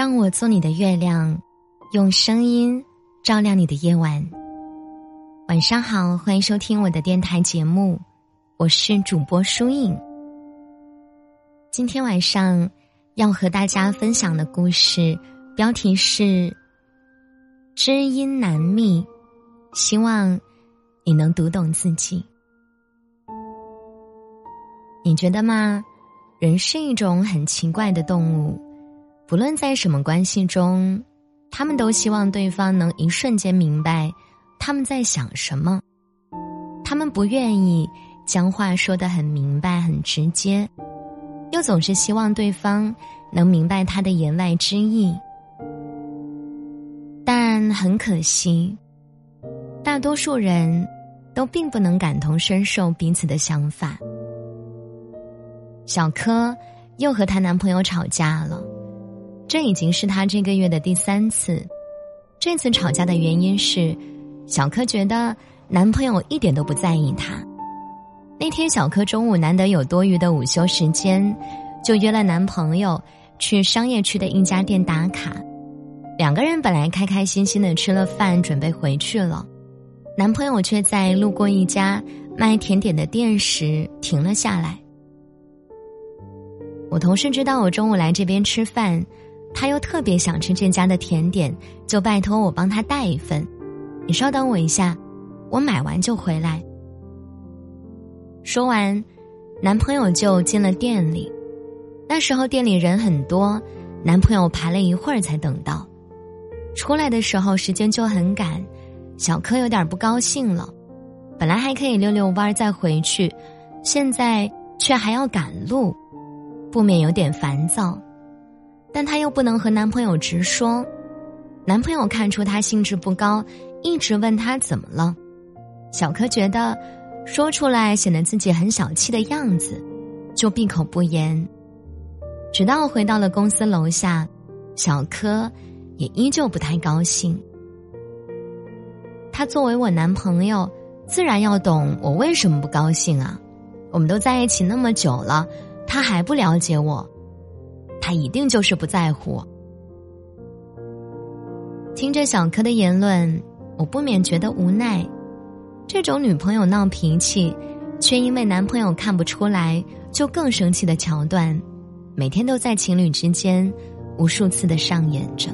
让我做你的月亮，用声音照亮你的夜晚。晚上好，欢迎收听我的电台节目，我是主播舒影。今天晚上要和大家分享的故事标题是《知音难觅》，希望你能读懂自己。你觉得吗？人是一种很奇怪的动物。不论在什么关系中，他们都希望对方能一瞬间明白他们在想什么。他们不愿意将话说得很明白、很直接，又总是希望对方能明白他的言外之意。但很可惜，大多数人都并不能感同身受彼此的想法。小柯又和她男朋友吵架了。这已经是她这个月的第三次。这次吵架的原因是，小柯觉得男朋友一点都不在意她。那天小柯中午难得有多余的午休时间，就约了男朋友去商业区的一家店打卡。两个人本来开开心心的吃了饭，准备回去了，男朋友却在路过一家卖甜点的店时停了下来。我同事知道我中午来这边吃饭。他又特别想吃这家的甜点，就拜托我帮他带一份。你稍等我一下，我买完就回来。说完，男朋友就进了店里。那时候店里人很多，男朋友排了一会儿才等到。出来的时候时间就很赶，小柯有点不高兴了。本来还可以溜溜弯再回去，现在却还要赶路，不免有点烦躁。但她又不能和男朋友直说，男朋友看出她兴致不高，一直问她怎么了。小柯觉得说出来显得自己很小气的样子，就闭口不言。直到回到了公司楼下，小柯也依旧不太高兴。他作为我男朋友，自然要懂我为什么不高兴啊！我们都在一起那么久了，他还不了解我。他一定就是不在乎。听着小柯的言论，我不免觉得无奈。这种女朋友闹脾气，却因为男朋友看不出来就更生气的桥段，每天都在情侣之间无数次的上演着。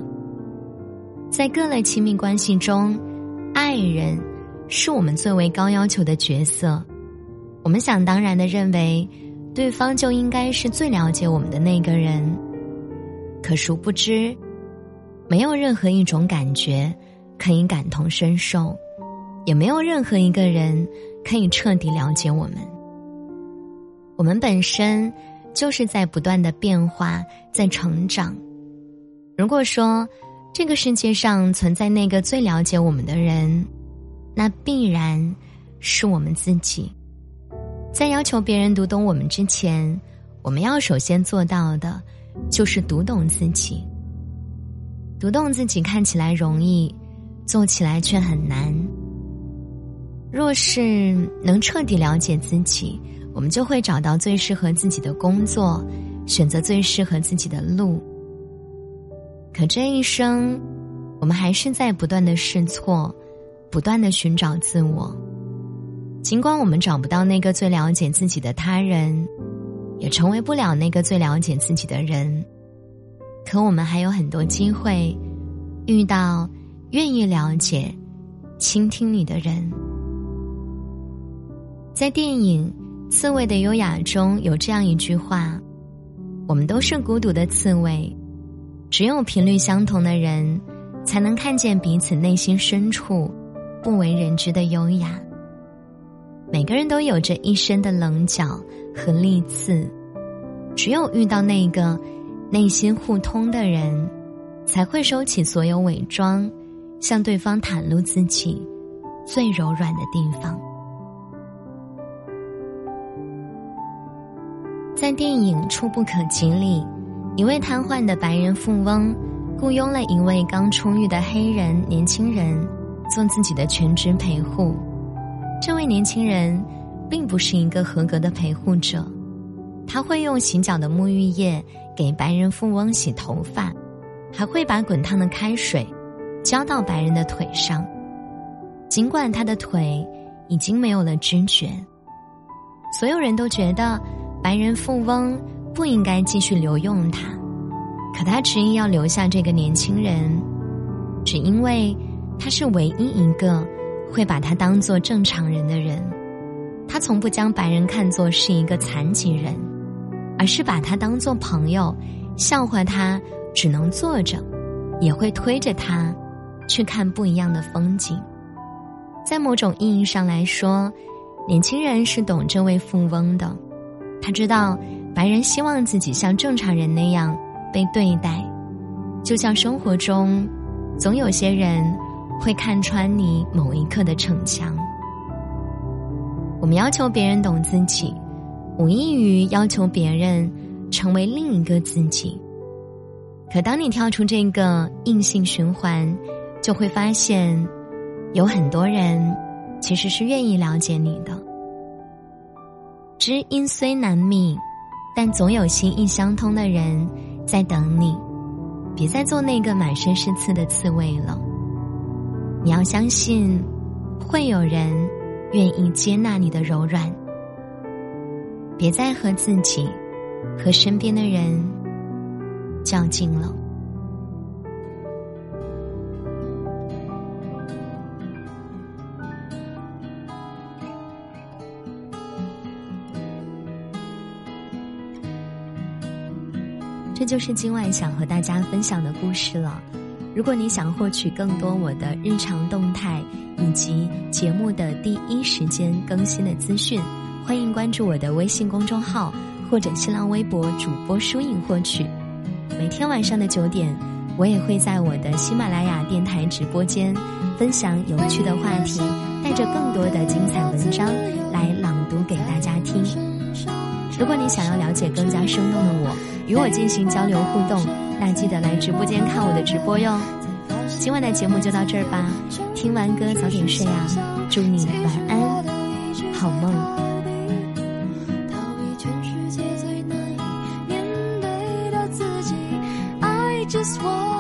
在各类亲密关系中，爱人是我们最为高要求的角色。我们想当然的认为。对方就应该是最了解我们的那个人，可殊不知，没有任何一种感觉可以感同身受，也没有任何一个人可以彻底了解我们。我们本身就是在不断的变化，在成长。如果说这个世界上存在那个最了解我们的人，那必然是我们自己。在要求别人读懂我们之前，我们要首先做到的，就是读懂自己。读懂自己看起来容易，做起来却很难。若是能彻底了解自己，我们就会找到最适合自己的工作，选择最适合自己的路。可这一生，我们还是在不断的试错，不断的寻找自我。尽管我们找不到那个最了解自己的他人，也成为不了那个最了解自己的人，可我们还有很多机会遇到愿意了解、倾听你的人。在电影《刺猬的优雅》中有这样一句话：“我们都是孤独的刺猬，只有频率相同的人，才能看见彼此内心深处不为人知的优雅。”每个人都有着一身的棱角和利刺，只有遇到那个内心互通的人，才会收起所有伪装，向对方袒露自己最柔软的地方。在电影《触不可及》里，一位瘫痪的白人富翁雇佣了一位刚出狱的黑人年轻人做自己的全职陪护。这位年轻人并不是一个合格的陪护者，他会用洗脚的沐浴液给白人富翁洗头发，还会把滚烫的开水浇到白人的腿上，尽管他的腿已经没有了知觉。所有人都觉得白人富翁不应该继续留用他，可他执意要留下这个年轻人，只因为他是唯一一个会把他当做正常人的人。他从不将白人看作是一个残疾人，而是把他当做朋友，笑话他。只能坐着，也会推着他去看不一样的风景。在某种意义上来说，年轻人是懂这位富翁的。他知道白人希望自己像正常人那样被对待，就像生活中总有些人会看穿你某一刻的逞强。我们要求别人懂自己，无异于要求别人成为另一个自己。可当你跳出这个硬性循环，就会发现，有很多人其实是愿意了解你的。知音虽难觅，但总有心意相通的人在等你。别再做那个满身是刺的刺猬了。你要相信，会有人愿意接纳你的柔软。别再和自己和身边的人。较劲了。这就是今晚想和大家分享的故事了。如果你想获取更多我的日常动态以及节目的第一时间更新的资讯，欢迎关注我的微信公众号或者新浪微博主播书影获取。每天晚上的九点，我也会在我的喜马拉雅电台直播间分享有趣的话题，带着更多的精彩文章来朗读给。如果你想要了解更加生动的我，与我进行交流互动，那记得来直播间看我的直播哟。今晚的节目就到这儿吧，听完歌早点睡啊，祝你晚安，好梦。just want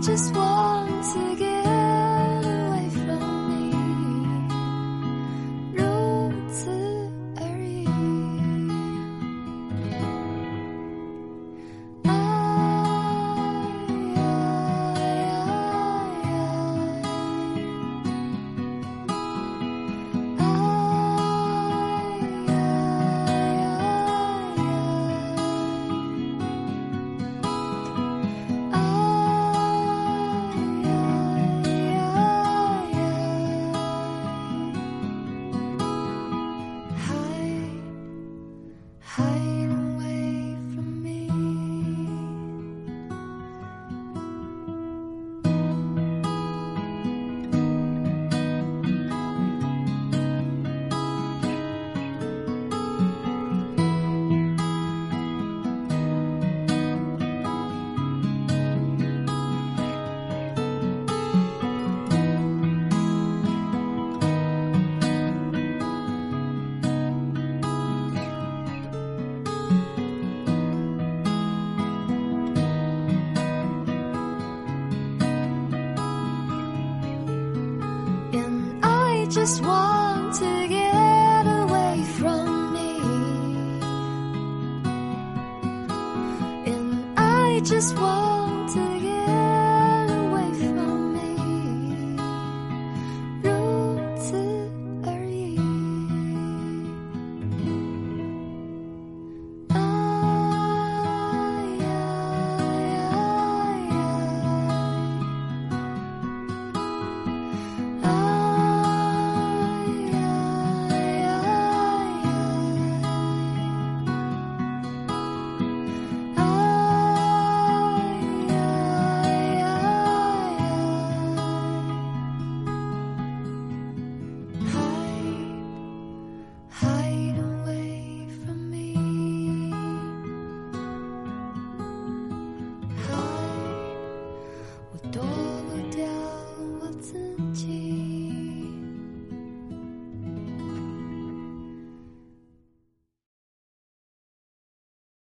just want to get just want to get away from me. And I just want